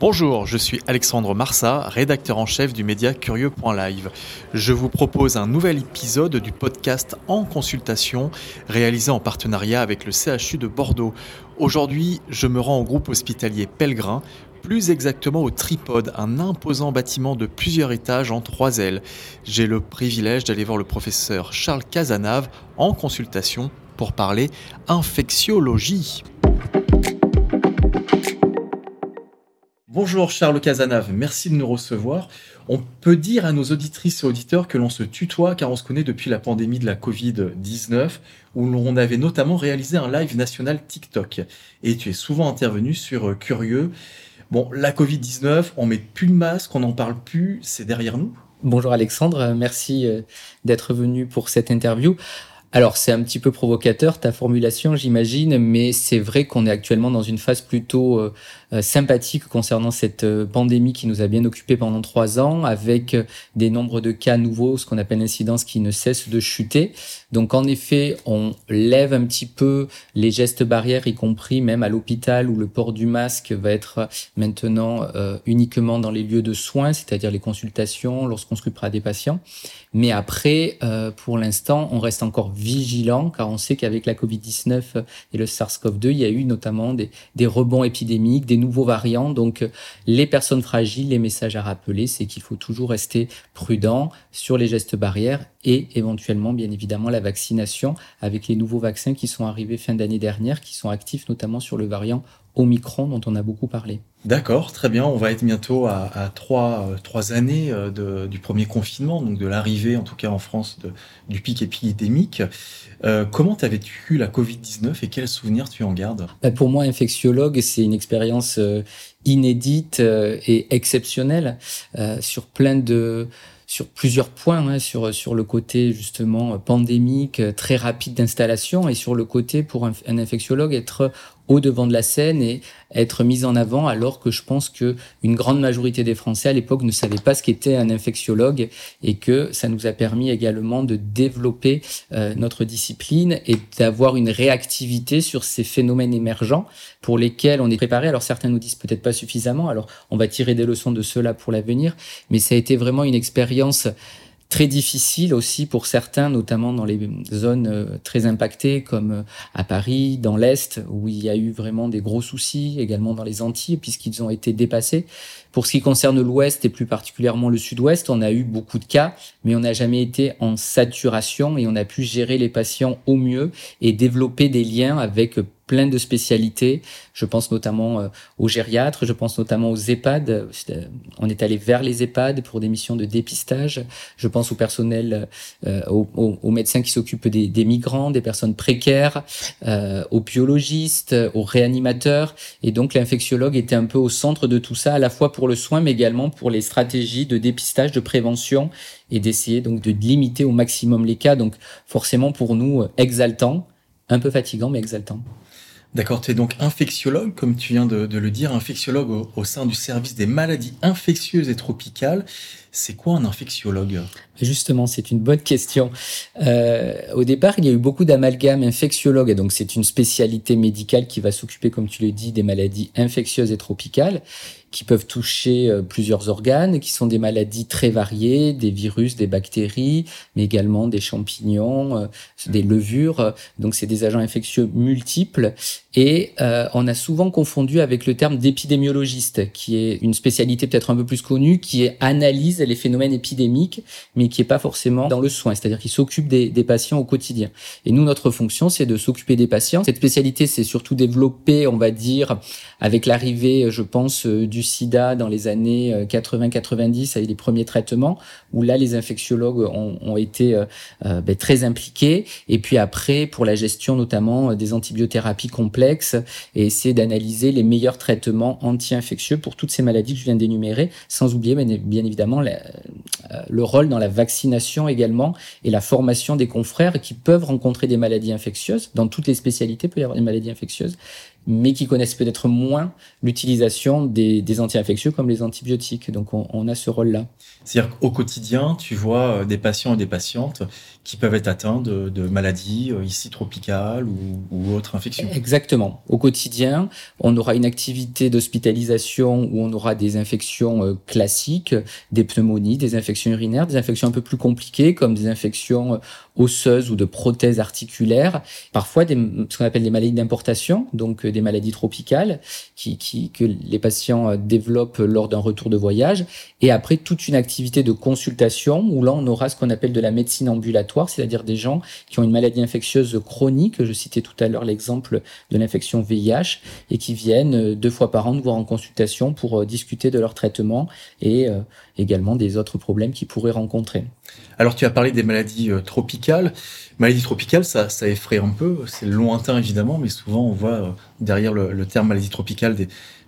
Bonjour, je suis Alexandre Marsat, rédacteur en chef du média Curieux.live. Je vous propose un nouvel épisode du podcast En consultation, réalisé en partenariat avec le CHU de Bordeaux. Aujourd'hui, je me rends au groupe hospitalier Pellegrin, plus exactement au Tripode, un imposant bâtiment de plusieurs étages en trois ailes. J'ai le privilège d'aller voir le professeur Charles Casanave en consultation pour parler infectiologie. Bonjour Charles Casanave, merci de nous recevoir. On peut dire à nos auditrices et auditeurs que l'on se tutoie car on se connaît depuis la pandémie de la Covid-19 où l'on avait notamment réalisé un live national TikTok. Et tu es souvent intervenu sur euh, Curieux. Bon, la Covid-19, on met plus de masque, on n'en parle plus, c'est derrière nous. Bonjour Alexandre, merci euh, d'être venu pour cette interview. Alors c'est un petit peu provocateur ta formulation, j'imagine, mais c'est vrai qu'on est actuellement dans une phase plutôt euh, sympathique concernant cette euh, pandémie qui nous a bien occupé pendant trois ans, avec des nombres de cas nouveaux, ce qu'on appelle l'incidence qui ne cesse de chuter. Donc en effet, on lève un petit peu les gestes barrières, y compris même à l'hôpital où le port du masque va être maintenant uniquement dans les lieux de soins, c'est-à-dire les consultations, lorsqu'on s'occupera des patients. Mais après, pour l'instant, on reste encore vigilant car on sait qu'avec la Covid-19 et le SARS-CoV-2, il y a eu notamment des, des, rebonds épidémiques, nouveaux variants. Donc les personnes fragiles, les messages à rappeler, c'est qu'il faut toujours rester prudent sur les gestes barrières et éventuellement, bien évidemment, la vaccination avec les nouveaux vaccins qui sont arrivés fin d'année dernière, qui sont actifs notamment sur le variant Omicron dont on a beaucoup parlé. D'accord, très bien. On va être bientôt à, trois, euh, trois, années euh, de, du premier confinement, donc de l'arrivée, en tout cas en France, de, du pic épidémique. Euh, comment t'avais-tu la Covid-19 et quels souvenirs tu en gardes? Ben, Pour moi, infectiologue, c'est une expérience inédite et exceptionnelle sur plein de sur plusieurs points, hein, sur, sur le côté justement pandémique, très rapide d'installation, et sur le côté pour un, un infectiologue être au devant de la scène et être mise en avant alors que je pense que une grande majorité des Français à l'époque ne savaient pas ce qu'était un infectiologue et que ça nous a permis également de développer euh, notre discipline et d'avoir une réactivité sur ces phénomènes émergents pour lesquels on est préparé. Alors certains nous disent peut-être pas suffisamment, alors on va tirer des leçons de cela pour l'avenir, mais ça a été vraiment une expérience très difficile aussi pour certains, notamment dans les zones euh, très impactées comme euh, à Paris, dans l'Est, où il y a eu vraiment des gros soucis, également dans les Antilles, puisqu'ils ont été dépassés. Pour ce qui concerne l'Ouest et plus particulièrement le Sud-Ouest, on a eu beaucoup de cas, mais on n'a jamais été en saturation et on a pu gérer les patients au mieux et développer des liens avec plein de spécialités. Je pense notamment euh, aux gériatres, je pense notamment aux EHPAD. Euh, on est allé vers les EHPAD pour des missions de dépistage. Je pense au personnel, euh, aux, médecins qui s'occupent des, migrants, des personnes précaires, aux biologistes, aux réanimateurs. Et donc l'infectiologue était un peu au centre de tout ça, à la fois pour le soin, mais également pour les stratégies de dépistage, de prévention et d'essayer donc de limiter au maximum les cas. Donc forcément pour nous exaltant, un peu fatigant mais exaltant. D'accord, tu es donc infectiologue, comme tu viens de, le dire, infectiologue au, sein du service des maladies infectieuses et tropicales. C'est quoi un infectiologue? Justement, c'est une bonne question. Euh, au départ, il y a eu beaucoup d'amalgames infectiologues, donc c'est une spécialité médicale qui va s'occuper, comme tu le dis, des maladies infectieuses et tropicales qui peuvent toucher euh, plusieurs organes, qui sont des maladies très variées, des virus, des bactéries, mais également des champignons, euh, des levures. Donc c'est des agents infectieux multiples. Et euh, on a souvent confondu avec le terme d'épidémiologiste, qui est une spécialité peut-être un peu plus connue, qui analyse les phénomènes épidémiques, mais qui est pas forcément dans le soin, c'est-à-dire qui s'occupe des, patients au quotidien. Et nous, notre fonction, c'est de s'occuper des patients. Cette spécialité s'est surtout développée, on va dire, avec l'arrivée, je pense, du du sida dans les années 80-90 avec les premiers traitements, où là, les infectiologues ont, été ben, très impliqués. Et puis après, pour la gestion notamment des antibiothérapies complexes, et essayer d'analyser les meilleurs traitements anti-infectieux pour toutes ces maladies que je viens d'énumérer, sans oublier bien évidemment le rôle dans la vaccination également et la formation des confrères qui peuvent rencontrer des maladies infectieuses. Dans toutes les spécialités, peut y avoir des maladies infectieuses mais qui connaissent peut-être moins l'utilisation des, des anti-infectieux comme les antibiotiques. Donc on, on a ce rôle-là. C'est-à-dire qu'au quotidien, tu vois euh, des patients et des patientes qui peuvent être atteints de, de maladies euh, ici tropicales ou, ou, autres infections. Exactement. Au quotidien, on aura une activité d'hospitalisation où on aura des infections euh, classiques, des pneumonies, des infections urinaires, des infections un peu plus compliquées comme des infections osseuses ou de prothèses articulaires, parfois des, ce qu'on appelle des maladies d'importation, donc des maladies tropicales qui, qui, que les patients développent lors d'un retour de voyage, et après toute une activité de consultation où là on aura ce qu'on appelle de la médecine ambulatoire, c'est-à-dire des gens qui ont une maladie infectieuse chronique, je citais tout à l'heure l'exemple de l'infection VIH, et qui viennent deux fois par an nous voir en consultation pour discuter de leur traitement et également des autres problèmes qu'ils pourraient rencontrer. Alors tu as parlé des maladies tropicales. Maladie tropicale, ça, ça effraie un peu. C'est lointain évidemment, mais souvent on voit euh, derrière le, terme maladie tropicale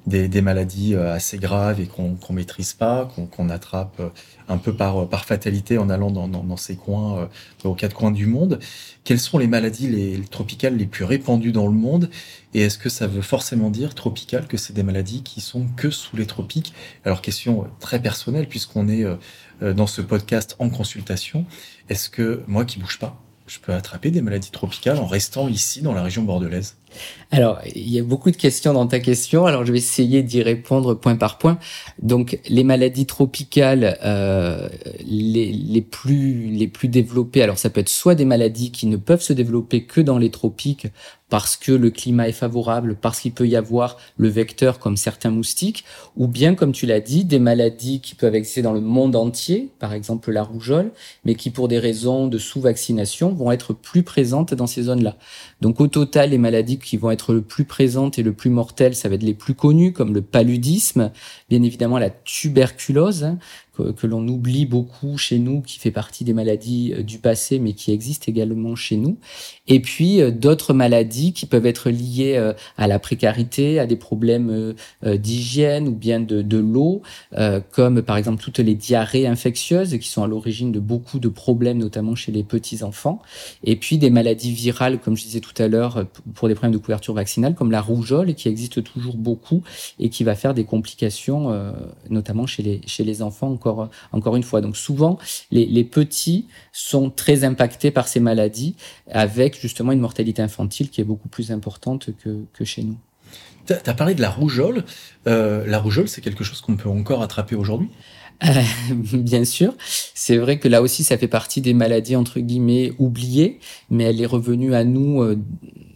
des, maladies euh, assez graves et qu'on qu'on maîtrise pas, qu'on attrape euh, un peu par, par fatalité en allant dans, ces coins, aux quatre coins du monde. Quelles sont les maladies les, les tropicales les plus répandues dans le monde? Et est-ce que ça veut forcément dire tropical que c'est des maladies qui sont que sous les tropiques? Alors question très personnelle puisqu'on est dans ce podcast en consultation. Est-ce que moi qui bouge pas je peux attraper des maladies tropicales en restant ici dans la région bordelaise? Alors, il y a beaucoup de questions dans ta question. Alors, je vais essayer d'y répondre point par point. Donc, les maladies tropicales euh, les, les, plus, les plus développées, alors ça peut être soit des maladies qui ne peuvent se développer que dans les tropiques, parce que le climat est favorable, parce qu'il peut y avoir le vecteur comme certains moustiques, ou bien, comme tu l'as dit, des maladies qui peuvent exister dans le monde entier, par exemple la rougeole, mais qui, pour des raisons de sous-vaccination, vont être plus présentes dans ces zones-là. Donc, au total, les maladies qui vont être le plus présentes et le plus mortelles, ça va être les plus connues, comme le paludisme, bien évidemment la tuberculose, hein, que, l'on oublie beaucoup chez nous, qui fait partie des maladies euh, du passé, mais qui existent également chez nous. Et puis euh, d'autres maladies qui peuvent être liées euh, à la précarité, à des problèmes d'hygiène ou bien de, de l'eau, comme par exemple toutes les diarrhées infectieuses qui sont à l'origine de beaucoup de problèmes, notamment chez les petits enfants. Et puis des maladies virales, comme je disais tout à l'heure, pour des problèmes de couverture vaccinale, comme la rougeole, qui existe toujours beaucoup et qui va faire des complications, notamment chez les, chez les enfants encore encore, une fois. Donc souvent, les, petits sont très impactés par ces maladies, avec justement une mortalité infantile qui est beaucoup plus importante que, chez nous. Tu as parlé de la rougeole. Euh, la rougeole, c'est quelque chose qu'on peut encore attraper aujourd'hui? Euh, bien sûr, c'est vrai que là aussi, ça fait partie des maladies entre guillemets oubliées, mais elle est revenue à nous euh,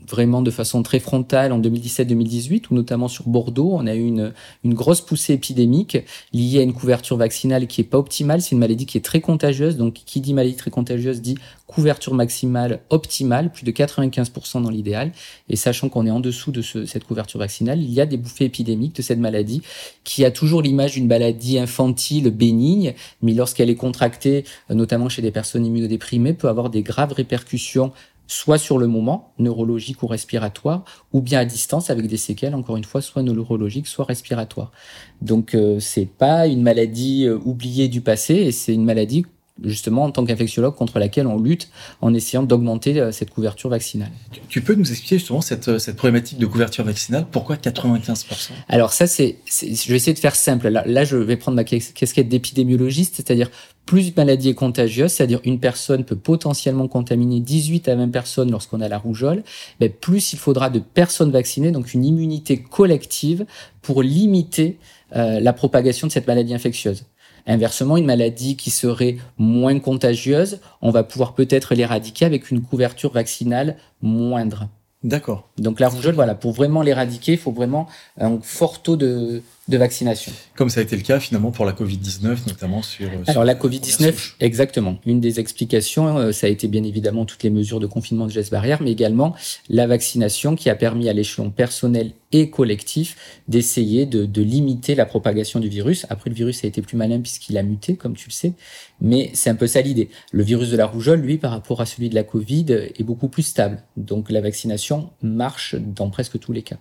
vraiment de façon très frontale en 2017-2018, où notamment sur Bordeaux, on a eu une, une grosse poussée épidémique liée à une couverture vaccinale qui est pas optimale. C'est une maladie qui est très contagieuse. Donc, qui dit maladie très contagieuse dit couverture maximale optimale, plus de 95% dans l'idéal. Et sachant qu'on est en dessous de ce, cette couverture vaccinale, il y a des bouffées épidémiques de cette maladie qui a toujours l'image d'une maladie infantile bénigne, mais lorsqu'elle est contractée, notamment chez des personnes immunodéprimées, peut avoir des graves répercussions soit sur le moment, neurologique ou respiratoire, ou bien à distance avec des séquelles, encore une fois, soit neurologiques, soit respiratoires. Donc euh, c'est pas une maladie euh, oubliée du passé, et c'est une maladie justement en tant qu'infectiologue contre laquelle on lutte en essayant d'augmenter euh, cette couverture vaccinale. Tu peux nous expliquer justement cette, euh, cette problématique de couverture vaccinale? Pourquoi 95% Alors ça, c'est, je vais essayer de faire simple. Là, là je vais prendre ma casquette d'épidémiologiste, c'est-à-dire plus une maladie est contagieuse, c'est-à-dire une personne peut potentiellement contaminer 18 à 20 personnes lorsqu'on a la rougeole, mais plus il faudra de personnes vaccinées, donc une immunité collective pour limiter euh, la propagation de cette maladie infectieuse. Inversement, une maladie qui serait moins contagieuse, on va pouvoir peut-être l'éradiquer avec une couverture vaccinale moindre. D'accord. Donc la rougeole, voilà, pour vraiment l'éradiquer, il faut vraiment un fort taux de, de vaccination. Comme ça a été le cas finalement pour la Covid-19, notamment sur... Euh, Alors la Covid-19, exactement. Une des explications, euh, ça a été bien évidemment toutes les mesures de confinement de gestes barrières, mais également la vaccination qui a permis à l'échelon personnel et collectif d'essayer de, de, limiter la propagation du virus. Après, le virus a été plus malin puisqu'il a muté, comme tu le sais, mais c'est un peu ça l'idée. Le virus de la rougeole, lui, par rapport à celui de la Covid, est beaucoup plus stable. Donc la vaccination marche dans presque tous les cas.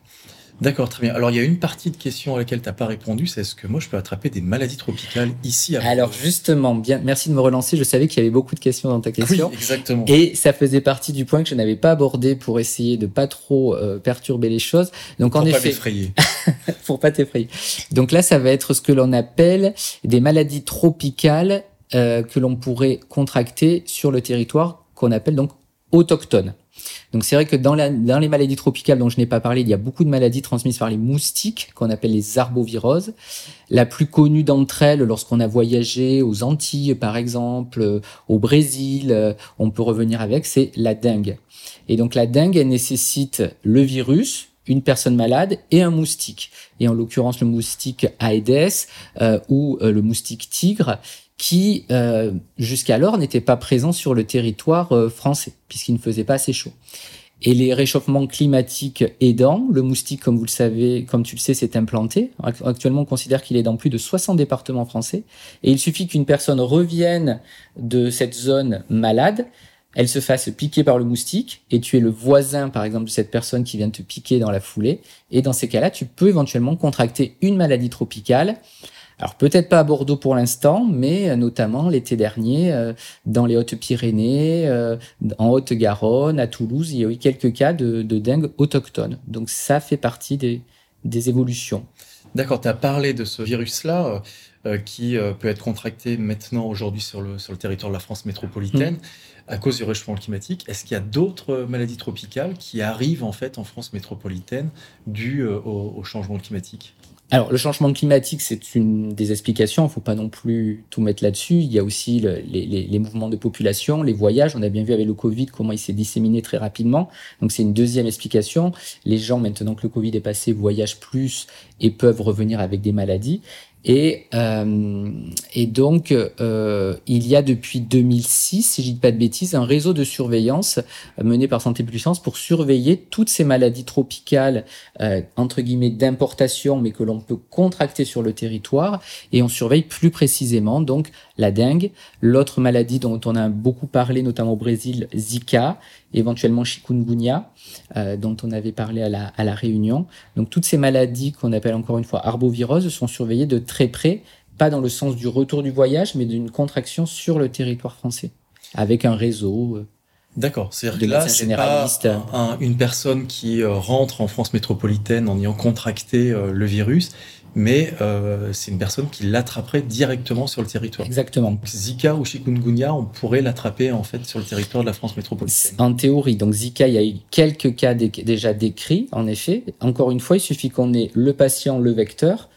D'accord, très bien. Alors, il y a une partie de question à laquelle tu n'as pas répondu, c'est est-ce que moi, je peux attraper des maladies tropicales ici à Alors, justement, bien, merci de me relancer. Je savais qu'il y avait beaucoup de questions dans ta question. Oui, exactement. Et ça faisait partie du point que je n'avais pas abordé pour essayer de pas trop euh, perturber les choses. Donc, pour en pas effet. t'effrayer. pour pas t'effrayer. Donc là, ça va être ce que l'on appelle des maladies tropicales euh, que l'on pourrait contracter sur le territoire qu'on appelle donc autochtones. Donc c'est vrai que dans, les maladies tropicales dont je n'ai pas parlé, il y a beaucoup de maladies transmises par les moustiques qu'on appelle les arboviroses. La plus connue d'entre elles, lorsqu'on a voyagé aux Antilles par exemple, au Brésil, on peut revenir avec, c'est la dengue. Et donc la dengue, elle nécessite le virus, une personne malade et un moustique. Et en l'occurrence le moustique Aedes euh, ou euh, le moustique tigre qui euh, jusqu'alors n'était pas présent sur le territoire euh, français, puisqu'il ne faisait pas assez chaud. Et les réchauffements climatiques aidant, le moustique, comme vous le savez, comme tu le sais, s'est implanté. Actuellement, on considère qu'il est dans plus de 60 départements français. Et il suffit qu'une personne revienne de cette zone malade, elle se fasse piquer par le moustique, et tu es le voisin, par exemple, de cette personne qui vient te piquer dans la foulée. Et dans ces cas-là, tu peux éventuellement contracter une maladie tropicale alors peut-être pas à Bordeaux pour l'instant, mais euh, notamment l'été dernier euh, dans les Hautes-Pyrénées, euh, en Haute-Garonne, à Toulouse, il y a eu quelques cas de, de dingue autochtone. Donc ça fait partie des, des évolutions. D'accord, tu as parlé de ce virus-là qui peut être contracté maintenant aujourd'hui sur le, sur le territoire de la France métropolitaine. Mmh. à cause du réchauffement climatique. Est-ce qu'il y a d'autres maladies tropicales qui arrivent en fait en France métropolitaine dues au, au changement climatique? Alors, le changement climatique, c'est une des explications. Il ne faut pas non plus tout mettre là-dessus. Il y a aussi les, mouvements de population, les voyages. On a bien vu avec le Covid comment il s'est disséminé très rapidement. Donc, c'est une deuxième explication. Les gens, maintenant que le Covid est passé, voyagent plus et peuvent revenir avec des maladies. Et, euh, et donc, euh, il y a depuis 2006, si je dis pas de bêtises, un réseau de surveillance mené par Santé Puissance pour surveiller toutes ces maladies tropicales, euh, entre guillemets, d'importation, mais que l'on peut contracter sur le territoire. Et on surveille plus précisément donc la dengue, l'autre maladie dont on a beaucoup parlé, notamment au Brésil, Zika, éventuellement chikungunya, euh, dont on avait parlé à la, à la Réunion. Donc toutes ces maladies qu'on appelle encore une fois arboviroses sont surveillées de près, pas dans le sens du retour du voyage, mais d'une contraction sur le territoire français, avec un réseau. Euh, D'accord, c'est-à-dire que là, c'est pas une personne qui euh, rentre en France métropolitaine en ayant contracté le virus, mais euh, c'est une personne qui l'attraperait directement sur le territoire. Exactement. Zika ou chikungunya, on pourrait l'attraper en fait sur le territoire de la France métropolitaine. En théorie, donc Zika, il y a eu quelques cas déjà décrits, en effet. Encore une fois, il suffit qu'on ait le patient, le vecteur,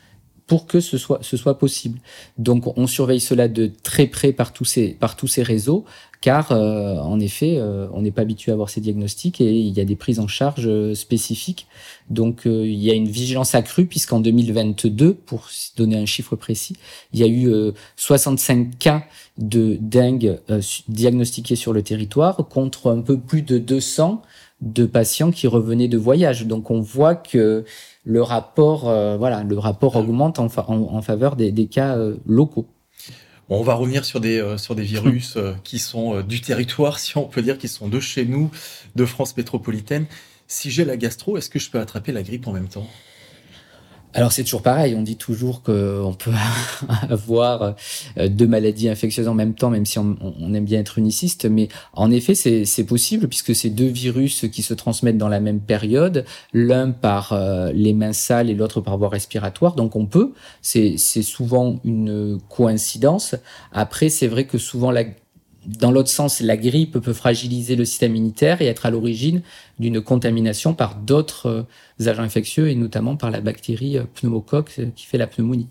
pour que ce soit, possible. Donc on surveille cela de très près par tous ces, par tous ces réseaux, car euh, en effet, euh, on n'est pas habitué à avoir ces diagnostics et il y a des prises en charge euh, spécifiques. Donc il y a une vigilance accrue puisqu'en 2022, pour donner un chiffre précis, il y a eu 65 cas de dengue diagnostiqués sur le territoire contre un peu plus de 200 de patients qui revenaient de voyage. Donc on voit que le rapport, voilà, le rapport augmente en, en, faveur des, des cas locaux on va revenir sur des, euh, sur des virus euh, qui sont euh, du territoire, si on peut dire, qui sont de chez nous, de France métropolitaine. Si j'ai la gastro, est-ce que je peux attraper la grippe en même temps? Alors c'est toujours pareil, on dit toujours qu'on peut avoir euh, deux maladies infectieuses en même temps, même si on, aime bien être uniciste, mais en effet c'est possible puisque c'est deux virus qui se transmettent dans la même période, l'un par euh, les mains sales et l'autre par voie respiratoire, donc on peut, c'est souvent une coïncidence. Après c'est vrai que souvent la dans l'autre sens, la grippe peut fragiliser le système immunitaire et être à l'origine d'une contamination par d'autres euh, agents infectieux et notamment par la bactérie euh, pneumocoque euh, qui fait la pneumonie.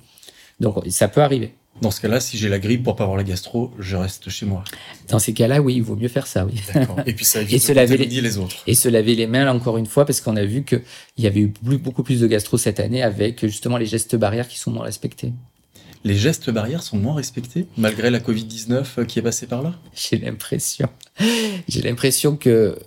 Donc ça peut arriver. Dans ce cas-là, si j'ai la grippe pour pas avoir la gastro, je reste chez moi. Dans ces cas-là, oui, il vaut mieux faire ça, oui. Et puis ça évite et de se laver les... les autres. Et se laver les mains, encore une fois, parce qu'on a vu qu'il y avait eu beaucoup plus de gastro cette année avec justement les gestes barrières qui sont moins respectés. Les gestes barrières sont moins respectés, malgré la Covid-19 qui est passée par là? J'ai l'impression. J'ai l'impression que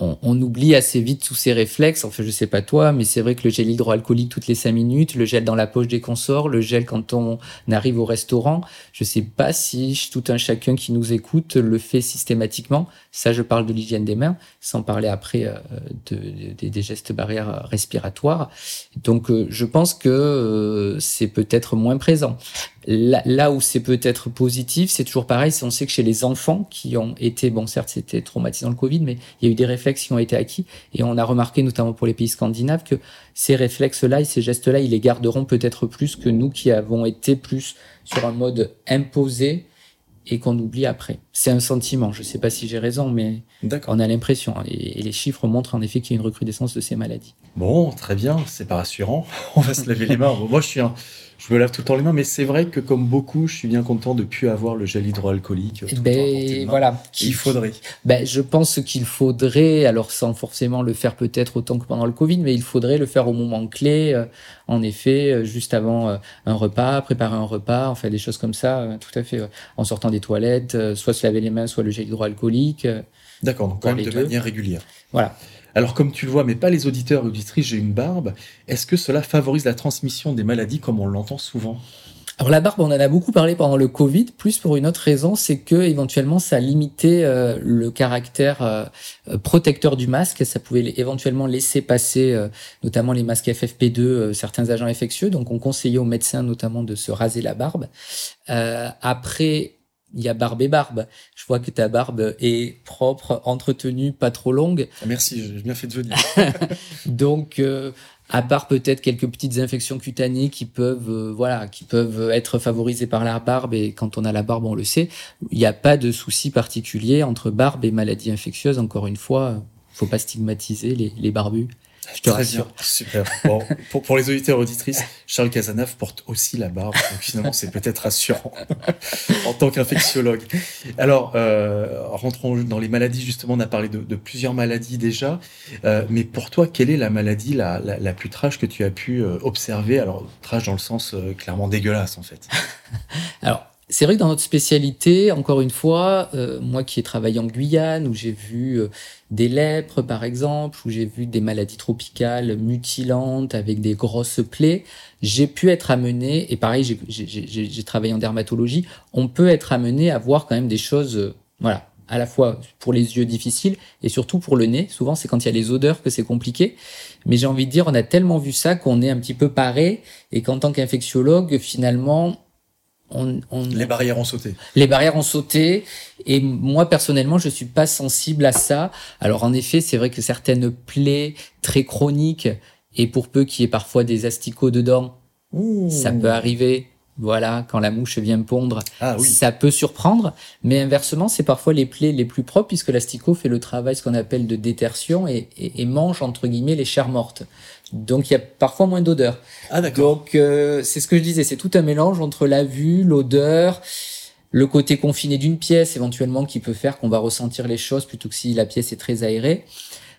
on, oublie assez vite tous ces réflexes. Enfin, je sais pas toi, mais c'est vrai que le gel hydroalcoolique toutes les cinq minutes, le gel dans la poche des consorts, le gel quand on arrive au restaurant. Je sais pas si tout un chacun qui nous écoute le fait systématiquement. Ça, je parle de l'hygiène des mains, sans parler après euh, de, des gestes barrières respiratoires. Donc, euh, je pense que euh, c'est peut-être moins présent. Là, où c'est peut-être positif, c'est toujours pareil. On sait que chez les enfants qui ont été, bon, certes, c'était traumatisant le Covid, mais il y a eu des réflexes qui ont été acquis. Et on a remarqué, notamment pour les pays scandinaves, que ces réflexes-là et ces gestes-là, ils les garderont peut-être plus que nous qui avons été plus sur un mode imposé et qu'on oublie après. C'est un sentiment. Je ne sais pas si j'ai raison, mais on a l'impression. Et, les chiffres montrent en effet qu'il y a une recrudescence de ces maladies. Bon, très bien. C'est pas rassurant. On va se laver les mains. Moi, je suis un, je me lave tout le temps les mains, mais c'est vrai que comme beaucoup, je suis bien content de plus avoir le gel hydroalcoolique. Ben, voilà. Qu'il faudrait. Ben, je pense qu'il faudrait, alors sans forcément le faire peut-être autant que pendant le Covid, mais il faudrait le faire au moment clé, euh, en effet, euh, juste avant euh, un repas, préparer un repas, enfin des choses comme ça, tout à fait. En sortant des toilettes, soit se laver les mains, soit le gel hydroalcoolique. D'accord, donc quand même de manière régulière. Voilà. Alors comme tu le vois, mais pas les auditeurs et auditrices, j'ai une barbe. Est-ce que cela favorise la transmission des maladies comme on l'entend souvent? Alors la barbe, on en a beaucoup parlé pendant le Covid, plus pour une autre raison, c'est que éventuellement ça limitait euh, le caractère euh, protecteur du masque, ça pouvait éventuellement laisser passer euh, notamment les masques FFP2 certains agents infectieux, donc on conseillait aux médecins notamment de se raser la barbe. après il y a barbe et barbe. Je vois que ta barbe est propre, entretenue, pas trop longue. Ah, merci, j'ai bien fait de venir. Donc, euh, à part peut-être quelques petites infections cutanées qui peuvent, euh, voilà, qui peuvent être favorisées par la barbe, et quand on a la barbe, on le sait, il n'y a pas de souci particulier entre barbe et maladie infectieuse. Encore une fois, faut pas stigmatiser les, les barbus. Je te rassure. super. Bon, pour, pour, les auditeurs et auditrices, Charles Cazenave porte aussi la barbe, donc finalement c'est peut-être rassurant en tant qu'infectiologue. Alors, euh, rentrons dans les maladies, justement, on a parlé de, de plusieurs maladies déjà, euh, mais pour toi, quelle est la maladie la, la, la plus trash que tu as pu euh, observer? Alors, trash dans le sens euh, clairement dégueulasse en fait. Alors, c'est vrai que dans notre spécialité, encore une fois, euh, moi qui ai travaillé en Guyane, où j'ai vu euh, des lèpres par exemple, où j'ai vu des maladies tropicales mutilantes avec des grosses plaies, j'ai pu être amené, et pareil, j'ai travaillé en dermatologie, on peut être amené à voir quand même des choses, euh, voilà, à la fois pour les yeux difficiles et surtout pour le nez. Souvent, c'est quand il y a les odeurs que c'est compliqué. Mais j'ai envie de dire, on a tellement vu ça qu'on est un petit peu paré et qu'en tant qu'infectiologue, finalement, les barrières ont sauté. Les barrières ont sauté et moi personnellement je suis pas sensible à ça. Alors en effet c'est vrai que certaines plaies très chroniques et pour peu qu'il y ait parfois des asticots dedans, ça peut arriver. Voilà, quand la mouche vient pondre, ah ça peut surprendre. Mais inversement, c'est parfois les plaies les plus propres puisque l'asticot fait le travail, ce qu'on appelle de détertion et, et, et mange entre guillemets les chairs mortes. Donc il y a parfois moins d'odeur. Ah d'accord. Donc euh, c'est ce que je disais, c'est tout un mélange entre la vue, l'odeur, le côté confiné d'une pièce éventuellement qui peut faire qu'on va ressentir les choses plutôt que si la pièce est très aérée.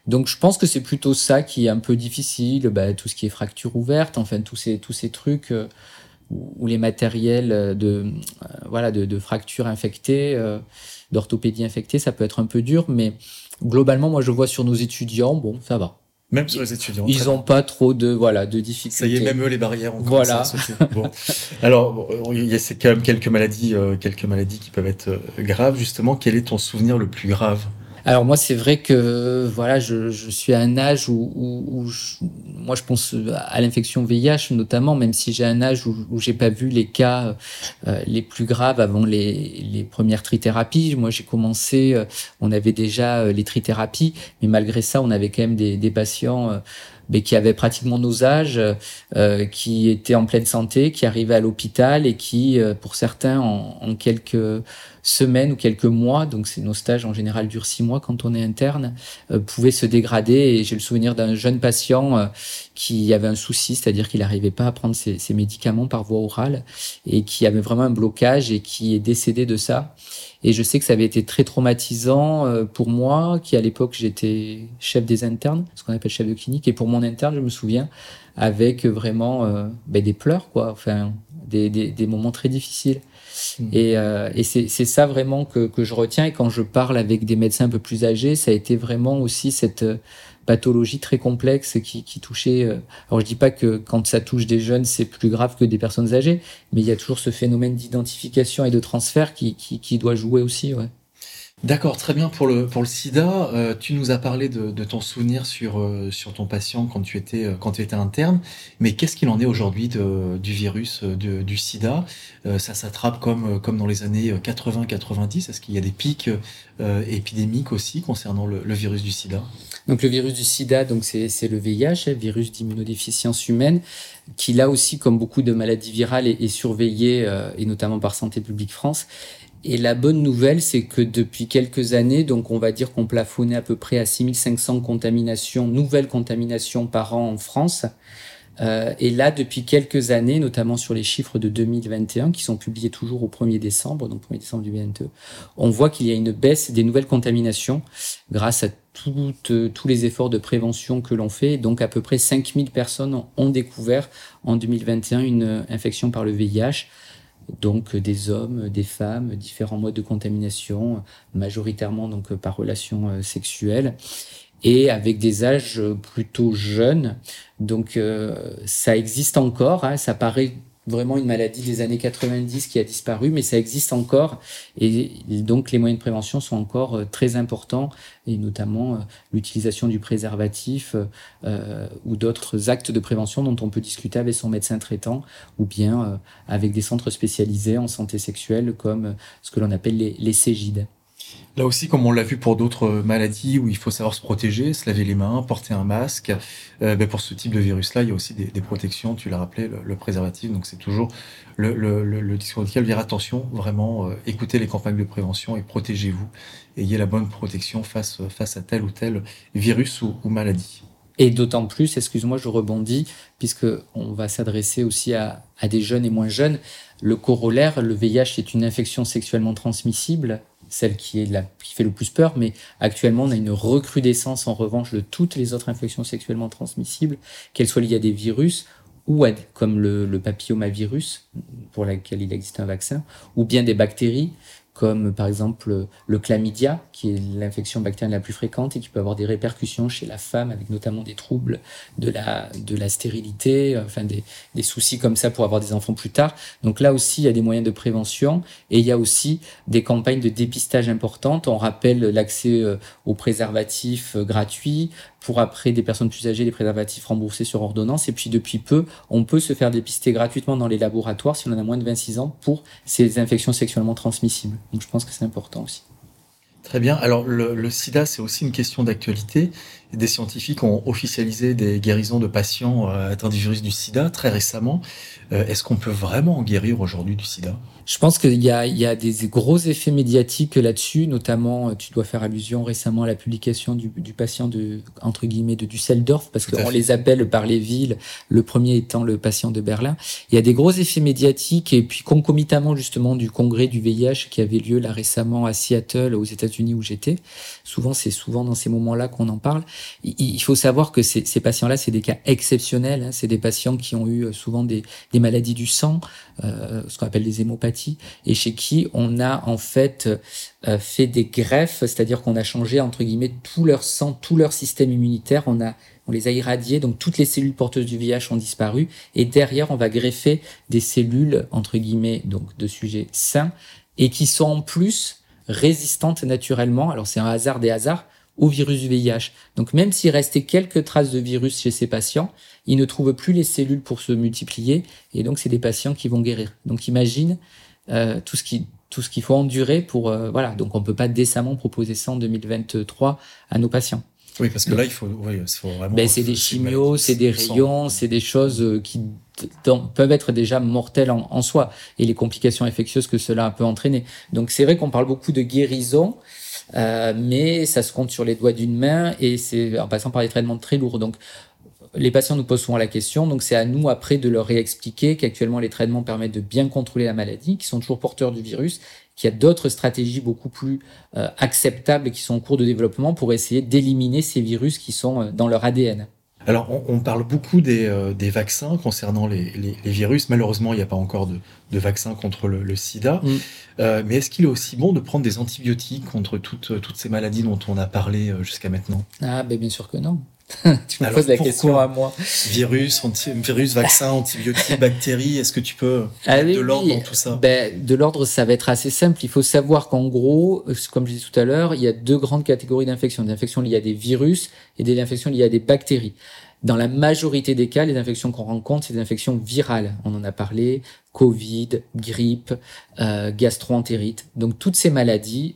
Donc je pense que c'est plutôt ça qui est un peu difficile, bah, tout ce qui est fracture ouverte, enfin tous ces tous ces trucs euh, où les matériels de euh, voilà de, de fractures infectées, euh, d'orthopédie infectée, ça peut être un peu dur, mais globalement moi je vois sur nos étudiants, bon ça va. Même sur les étudiants. Ils n'ont pas trop de voilà de difficultés. Ça y est, même eux les barrières ont voilà. Bon. Alors il y a quand même quelques maladies, euh, quelques maladies qui peuvent être euh, graves. Justement, quel est ton souvenir le plus grave? Alors moi, c'est vrai que voilà, je, je, suis à un âge où, où moi je pense à l'infection VIH notamment, même si j'ai un âge où, où j'ai pas vu les cas euh, les plus graves avant les, les premières trithérapies. Moi, j'ai commencé, euh, on avait déjà euh, les trithérapies, mais malgré ça, on avait quand même des, des patients mais qui avaient pratiquement nos âges, euh, qui étaient en pleine santé, qui arrivaient à l'hôpital et qui, euh, pour certains, en, en, quelques semaines ou quelques mois, donc c'est nos stages en général durent six mois quand on est interne, euh, pouvaient se dégrader. Et j'ai le souvenir d'un jeune patient euh, qui avait un souci, c'est-à-dire qu'il n'arrivait pas à prendre ses, ses médicaments par voie orale et qui avait vraiment un blocage et qui est décédé de ça. Et je sais que ça avait été très traumatisant euh, pour moi, qui à l'époque j'étais chef des internes, ce qu'on appelle chef de clinique, et pour mon interne, je me souviens, avec vraiment euh, ben, des pleurs, quoi, enfin des, des, des moments très difficiles. Mmh. Et, euh, et c'est ça vraiment que, que je retiens. Et quand je parle avec des médecins un peu plus âgés, ça a été vraiment aussi cette pathologie très complexe qui, qui touchait. Euh, alors je dis pas que quand ça touche des jeunes, c'est plus grave que des personnes âgées, mais il y a toujours ce phénomène d'identification et de transfert qui, qui, qui doit jouer aussi. Ouais. D'accord, très bien. Pour le, pour le sida, euh, tu nous as parlé de, de ton souvenir sur, euh, sur ton patient quand tu étais, euh, quand tu étais interne, mais qu'est-ce qu'il en est aujourd'hui du virus euh, du sida? Ça s'attrape comme, comme dans les années 80-90 Est-ce qu'il y a des pics épidémiques aussi concernant le, le, virus du sida? Donc le virus du sida, donc c'est le VIH, hein, virus d'immunodéficience humaine, qui là aussi, comme beaucoup de maladies virales, est, est surveillé, et notamment par Santé publique France. Et la bonne nouvelle, c'est que depuis quelques années, donc on va dire qu'on plafonnait à peu près à 6500 contaminations, nouvelles contaminations par an en France. Euh, et là, depuis quelques années, notamment sur les chiffres de 2021, qui sont publiés toujours au 1er décembre, donc 1er décembre du 2022, on voit qu'il y a une baisse des nouvelles contaminations grâce à toutes, tous les efforts de prévention que l'on fait. Donc à peu près 5000 personnes ont découvert en 2021 une infection par le VIH donc des hommes, des femmes, différents modes de contamination, majoritairement donc par relation euh, sexuelle et avec des âges plutôt jeunes. Donc euh, ça existe encore, hein, ça paraît vraiment une maladie des années 90 qui a disparu, mais ça existe encore. Et donc, les moyens de prévention sont encore euh, très importants, et notamment euh, l'utilisation du préservatif euh, ou d'autres actes de prévention dont on peut discuter avec son médecin traitant, ou bien euh, avec des centres spécialisés en santé sexuelle, comme ce que l'on appelle les, les CEGID. Là aussi, comme on l'a vu pour d'autres maladies où il faut savoir se protéger, se laver les mains, porter un masque, euh, ben pour ce type de virus-là, il y a aussi des, protections, tu l'as rappelé, le, préservatif. Donc c'est toujours le, discours auquel dire attention, vraiment, euh, écoutez les campagnes de prévention et protégez-vous. Ayez la bonne protection face, face à tel ou tel virus ou, ou maladie. Et d'autant plus, excuse-moi, je rebondis, puisque on va s'adresser aussi à, à des jeunes et moins jeunes. Le corollaire, le VIH est une infection sexuellement transmissible celle qui, fait le plus peur, mais actuellement, on a une recrudescence en revanche de toutes les autres infections sexuellement transmissibles, qu'elles soient liées à des virus ou à, comme le, le papillomavirus, pour lequel il existe un vaccin, ou bien des bactéries, comme par exemple le chlamydia, qui est l'infection bactérienne la plus fréquente et qui peut avoir des répercussions chez la femme, avec notamment des troubles de la, de la stérilité, enfin des, des soucis comme ça pour avoir des enfants plus tard. Donc là aussi, il y a des moyens de prévention et il y a aussi des campagnes de dépistage importantes. On rappelle l'accès euh, aux préservatifs euh, gratuits, pour après des personnes plus âgées, des préservatifs remboursés sur ordonnance. Et puis depuis peu, on peut se faire dépister gratuitement dans les laboratoires si on a moins de 26 ans pour ces infections sexuellement transmissibles. Donc je pense que c'est important aussi. Très bien. Alors le, le sida, c'est aussi une question d'actualité. Des scientifiques ont officialisé des guérisons de patients euh, atteints du virus du sida très récemment. Euh, Est-ce qu'on peut vraiment en guérir aujourd'hui du sida? Je pense qu'il y a, il y a des gros effets médiatiques là-dessus, notamment, tu dois faire allusion récemment à la publication du, du patient de, entre guillemets, de Düsseldorf, parce qu'on les appelle par les villes, le premier étant le patient de Berlin. Il y a des gros effets médiatiques et puis concomitamment justement du congrès du VIH qui avait lieu là récemment à Seattle aux États-Unis où j'étais. Souvent, c'est souvent dans ces moments-là qu'on en parle il faut savoir que ces, patients-là, c'est des cas exceptionnels. Hein. C'est des patients qui ont eu euh, souvent des, des maladies du sang, euh, ce qu'on appelle des hémopathies, et chez qui on a en fait euh, fait des greffes, c'est-à-dire qu'on a changé entre guillemets tout leur sang, tout leur système immunitaire. On a on les a irradiés, donc toutes les cellules porteuses du VIH ont disparu, et derrière on va greffer des cellules entre guillemets donc de sujets sains et qui sont en plus résistantes naturellement. Alors c'est un hasard des hasards au virus du VIH. Donc même s'il restait quelques traces de virus chez ces patients, ils ne trouvent plus les cellules pour se multiplier et donc c'est des patients qui vont guérir. Donc imagine euh, tout ce qui tout ce qu'il faut endurer pour euh, voilà. Donc on peut pas décemment proposer ça en 2023 à nos patients. Oui, parce que là, il faut, vraiment. Ben, c'est des chimios, c'est des rayons, c'est des choses euh, qui peuvent être déjà mortelles en, soi et les complications infectieuses que cela peut entraîner. Donc c'est vrai qu'on parle beaucoup de guérison, euh, mais ça se compte sur les doigts d'une main et c'est en passant par des traitements très lourds. Donc les patients nous posent souvent la question, donc c'est à nous après de leur réexpliquer qu'actuellement les traitements permettent de bien contrôler la maladie, qui sont toujours porteurs du virus, qu'il y a d'autres stratégies beaucoup plus euh, acceptables qui sont en cours de développement pour essayer d'éliminer ces virus qui sont euh, dans leur ADN. Alors, on, parle beaucoup des, euh, vaccins concernant les, virus. Malheureusement, il n'y a pas encore de, de vaccin contre le, sida. Mm. mais est-ce qu'il est aussi bon de prendre des antibiotiques contre toutes, toutes ces maladies dont on a parlé jusqu'à maintenant? Ah, ben bien sûr que non. tu me poses la question à moi. Virus, virus, vaccin, antibiotiques, bactéries, est-ce que tu peux ah de l'ordre dans tout ça? Ben, De l'ordre, ça va être assez simple. Il faut savoir qu'en gros, comme je disais tout à l'heure, il y a deux grandes catégories d'infections. Des infections liées à des virus et des infections liées à des bactéries. Dans la majorité des cas, les infections qu'on rencontre, c'est des infections virales. On en a parlé, Covid, grippe, euh, gastroentérite. Donc toutes ces maladies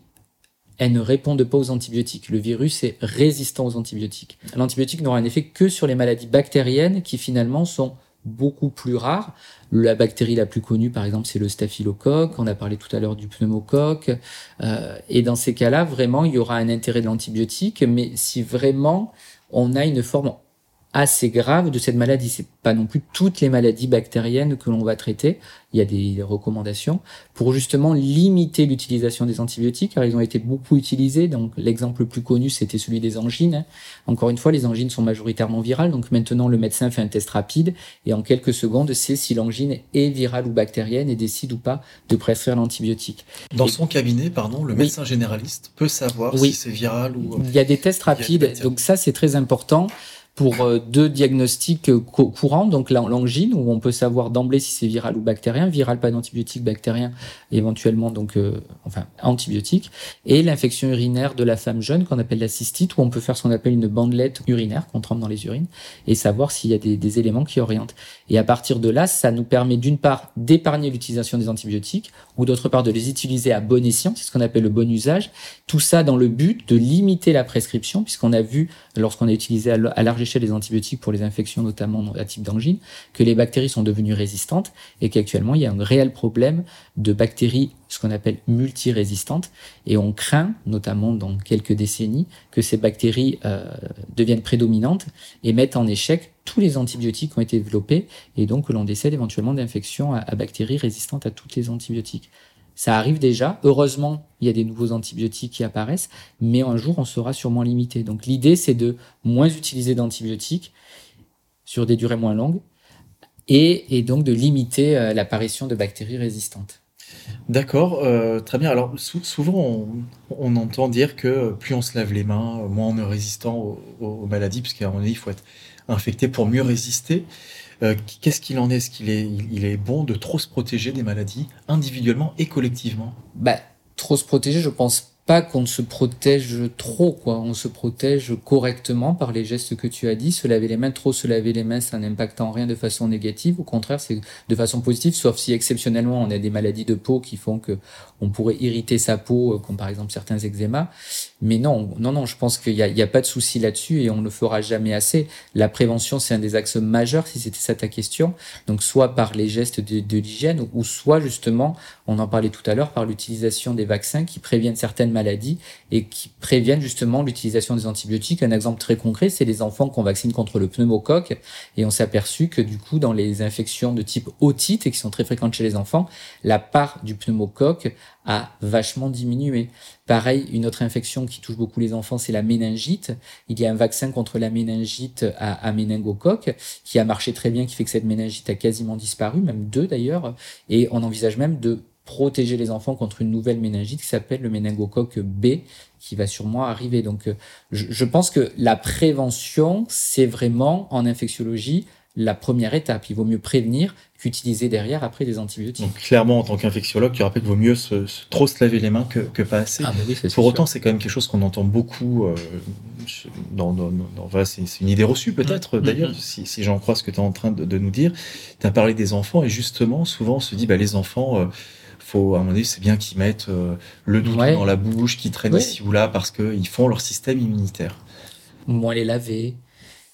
elles ne répondent pas aux antibiotiques. Le virus est résistant aux antibiotiques. L'antibiotique n'aura un effet que sur les maladies bactériennes qui finalement sont beaucoup plus rares. La bactérie la plus connue, par exemple, c'est le staphylocoque. On a parlé tout à l'heure du pneumocoque. Euh, et dans ces cas-là, vraiment, il y aura un intérêt de l'antibiotique. Mais si vraiment on a une forme assez grave de cette maladie. C'est pas non plus toutes les maladies bactériennes que l'on va traiter. Il y a des recommandations pour justement limiter l'utilisation des antibiotiques, car ils ont été beaucoup utilisés. Donc l'exemple le plus connu, c'était celui des angines. Encore une fois, les angines sont majoritairement virales. Donc maintenant, le médecin fait un test rapide et en quelques secondes, sait si l'angine est virale ou bactérienne et décide ou pas de prescrire l'antibiotique. Dans son cabinet, pardon, le médecin généraliste peut savoir si c'est viral ou. Il y a des tests rapides. Donc ça, c'est très important pour euh, deux diagnostics euh, courants, donc l'angine, où on peut savoir d'emblée si c'est viral ou bactérien, viral pas d'antibiotique, bactérien éventuellement donc euh, enfin antibiotique, et l'infection urinaire de la femme jeune qu'on appelle la cystite, où on peut faire ce qu'on appelle une bandelette urinaire qu'on trempe dans les urines et savoir s'il y a des, des, éléments qui orientent. Et à partir de là, ça nous permet d'une part d'épargner l'utilisation des antibiotiques, ou d'autre part de les utiliser à bon escient, c'est ce qu'on appelle le bon usage. Tout ça dans le but de limiter la prescription, puisqu'on a vu lorsqu'on a utilisé à large échelle les antibiotiques pour les infections, notamment à type d'angine, que les bactéries sont devenues résistantes et qu'actuellement il y a un réel problème de bactéries, ce qu'on appelle multirésistantes, et on craint, notamment dans quelques décennies, que ces bactéries euh, deviennent prédominantes et mettent en échec tous les antibiotiques qui ont été développés et donc que l'on décède éventuellement d'infections à bactéries résistantes à tous les antibiotiques. Ça arrive déjà. Heureusement, il y a des nouveaux antibiotiques qui apparaissent, mais un jour, on sera sûrement limité. Donc l'idée, c'est de moins utiliser d'antibiotiques sur des durées moins longues et, donc de limiter euh, l'apparition de bactéries résistantes. D'accord, euh, très bien. Alors souvent, on, entend dire que plus on se lave les mains, moins on est résistant aux, aux maladies, puisqu'à un moment donné, il faut être infecté pour mieux résister. Euh, qu'est-ce qu'il en est? Est-ce qu'il est, bon de trop se protéger des maladies individuellement et collectivement? Bah, Trop se protéger, je pense pas qu'on se protège trop, quoi. On se protège correctement par les gestes que tu as dit. Se laver les mains, trop se laver les mains, ça n'impacte en rien de façon négative. Au contraire, c'est de façon positive, sauf si exceptionnellement on a des maladies de peau qui font que on pourrait irriter sa peau, euh, comme par exemple certains eczémas. Mais non, non, non, je pense qu'il n'y a, pas de souci là-dessus et on ne fera jamais assez. La prévention, c'est un des axes majeurs, si c'était ça ta question. Donc, soit par les gestes de l'hygiène, ou soit justement, on en parlait tout à l'heure, par l'utilisation des vaccins qui préviennent certaines maladies et qui préviennent justement l'utilisation des antibiotiques. Un exemple très concret, c'est les enfants qu'on vaccine contre le pneumocoque. Et on s'est aperçu que du coup, dans les infections de type otite et qui sont très fréquentes chez les enfants, la part du pneumocoque a vachement diminué. Pareil, une autre infection qui touche beaucoup les enfants, c'est la méningite. Il y a un vaccin contre la méningite à, à méningocoque qui a marché très bien, qui fait que cette méningite a quasiment disparu, même deux d'ailleurs. Et on envisage même de protéger les enfants contre une nouvelle méningite qui s'appelle le méningocoque B, qui va sûrement arriver. Donc, je, je pense que la prévention, c'est vraiment en infectiologie la première étape. Il vaut mieux prévenir qu'utiliser derrière après des antibiotiques. Donc clairement, en tant qu'infectiologue, tu rappelles qu'il vaut mieux se, trop se laver les mains que, que pas assez. Ah, Pour autant, c'est quand même quelque chose qu'on entend beaucoup. Euh, dans, dans, dans c'est une idée reçue peut-être, mm-hmm. d'ailleurs, si, si j'en crois ce que tu es en train de, de nous dire. Tu as parlé des enfants et justement, souvent on se dit, bah, les enfants... Euh, faut à un moment donné c'est bien qu'ils mettent euh, le doudou dans la bouche qu'ils traînent ici ou là parce qu'ils font leur système immunitaire moins les laver,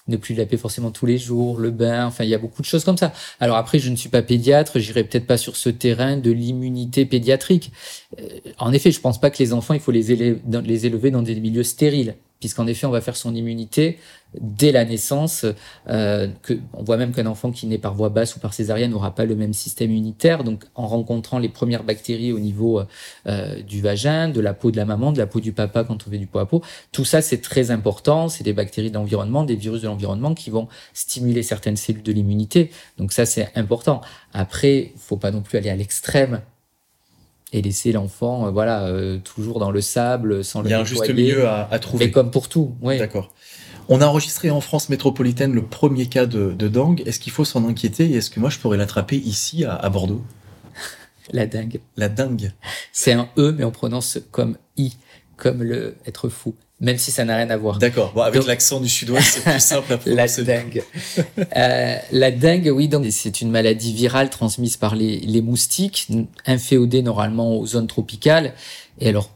ne plus laver forcément tous les jours, le bain, enfin il y a beaucoup de choses comme ça. Alors après, je ne suis pas pédiatre, j'irai peut-être pas sur ce terrain de l'immunité pédiatrique. Euh, en effet, je pense pas que les enfants, il faut les les élever dans des milieux stériles puisqu'en effet, on va faire son immunité dès la naissance. Euh, que, on voit même qu'un enfant qui naît par voie basse ou par césarienne n'aura pas le même système immunitaire. Donc, en rencontrant les premières bactéries au niveau euh, du vagin, de la peau de la maman, de la peau du papa quand on fait du pot à peau, tout ça, c'est très important. C'est des bactéries de l'environnement, des virus de l'environnement qui vont stimuler certaines cellules de l'immunité. Donc ça, c'est important. Après, faut pas non plus aller à l'extrême et laisser l'enfant, euh, voilà, euh, toujours dans le sable, sans le Il y a un juste milieu à, à trouver. Mais comme pour tout, oui. D'accord. On a enregistré en France métropolitaine le premier cas de, de dengue. Est-ce qu'il faut s'en inquiéter et est-ce que moi je pourrais l'attraper ici à, à Bordeaux? La dingue. La dingue. C'est un E, mais on prononce comme I, comme le être fou même si ça n'a rien à voir. D'accord. Bon, avec l'accent du sud-ouest, c'est plus simple à prononcer. la dengue. euh, la dengue, oui, donc c'est une maladie virale transmise par les, les moustiques, inféodée normalement aux zones tropicales. Et alors,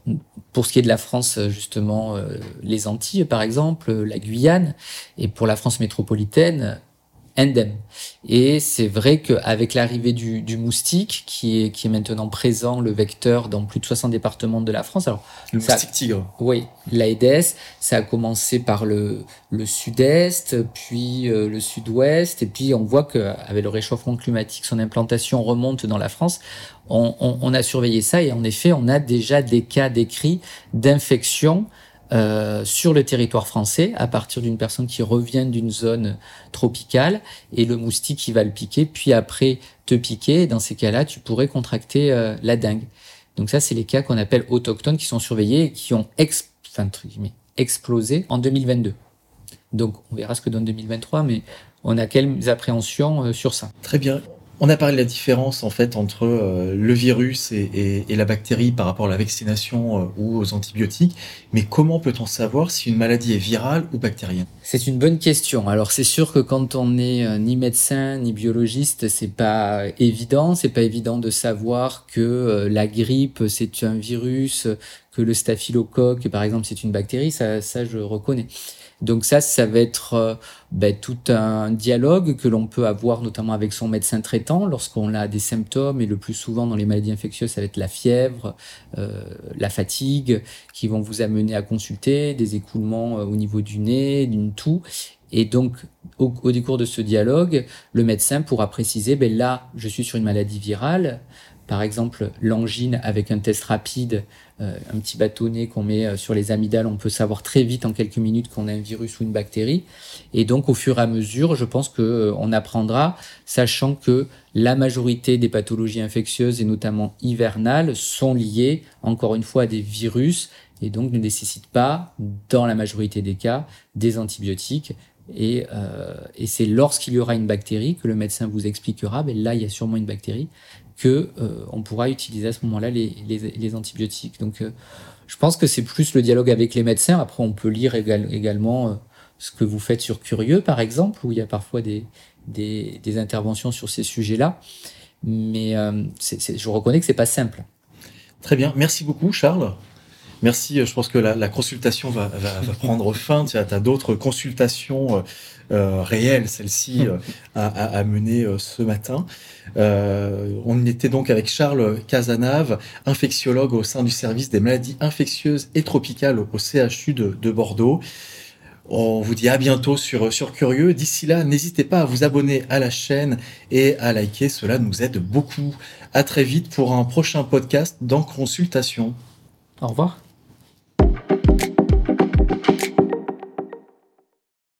pour ce qui est de la France, justement, euh, les Antilles, par exemple, la Guyane, et pour la France métropolitaine, endème. Et c'est vrai qu'avec l'arrivée du, du, moustique, qui est, qui est maintenant présent, le vecteur, dans plus de 60 départements de la France. Alors, le moustique tigre. Oui, l'Aedes, ça a commencé par le, le sud-est, puis euh, le sud-ouest, et puis on voit qu'avec le réchauffement climatique, son implantation remonte dans la France. On, on, on, a surveillé ça et en effet, on a déjà des cas décrits d'infection euh, sur le territoire français à partir d'une personne qui revient d'une zone tropicale et le moustique qui va le piquer, puis après te piquer. dans ces cas-là, tu pourrais contracter euh, la dengue. Donc ça, c'est les cas qu'on appelle autochtones qui sont surveillés qui ont explosé en 2022. Donc on verra ce que donne 2023, mais on a quelles appréhensions euh, sur ça. Très bien. On a parlé de la différence en fait entre euh, le virus et, la bactérie par rapport à la vaccination euh, ou aux antibiotiques, mais comment peut-on savoir si une maladie est virale ou bactérienne? C'est une bonne question. Alors c'est sûr que quand on n'est euh, ni médecin ni biologiste, c'est pas évident. C'est pas évident de savoir que la grippe c'est un virus, que le staphylocoque par exemple c'est une bactérie. Ça, ça je reconnais. Donc ça, ça va être euh, ben, tout un dialogue que l'on peut avoir notamment avec son médecin traitant lorsqu'on a des symptômes et le plus souvent dans les maladies infectieuses, ça va être la fièvre, euh, la fatigue qui vont vous amener à consulter, des écoulements euh, au niveau du nez, d'une toux. Et donc, au, au, décours de ce dialogue, le médecin pourra préciser, ben là, je suis sur une maladie virale, par exemple l'angine avec un test rapide, euh, un petit bâtonnet qu'on met euh, sur les amygdales, on peut savoir très vite en quelques minutes qu'on a un virus ou une bactérie. Et donc au fur et à mesure, je pense que euh, on apprendra, sachant que la majorité des pathologies infectieuses et notamment hivernales sont liées encore une fois à des virus et donc ne nécessitent pas, dans la majorité des cas, des antibiotiques. Et, euh, et c'est lorsqu'il y aura une bactérie que le médecin vous expliquera, ben là il y a sûrement une bactérie, que euh, on pourra utiliser à ce moment-là les, les, les, antibiotiques. Donc, euh, je pense que c'est plus le dialogue avec les médecins. Après, on peut lire également euh, ce que vous faites sur Curieux, par exemple, où il y a parfois des, des, des interventions sur ces sujets-là. Mais je reconnais que c'est pas simple. Très bien, merci beaucoup, Charles. Merci, je pense que la, consultation va, prendre fin. Tu as, d'autres consultations euh, réelles, celle-ci, euh, à, mener euh, ce matin. Euh, on était donc avec Charles Casanave, infectiologue au sein du service des maladies infectieuses et tropicales au CHU de, de Bordeaux. On vous dit à bientôt sur, sur Curieux. D'ici là, n'hésitez pas à vous abonner à la chaîne et à liker. Cela nous aide beaucoup. À très vite pour un prochain podcast dans Consultation. Au revoir.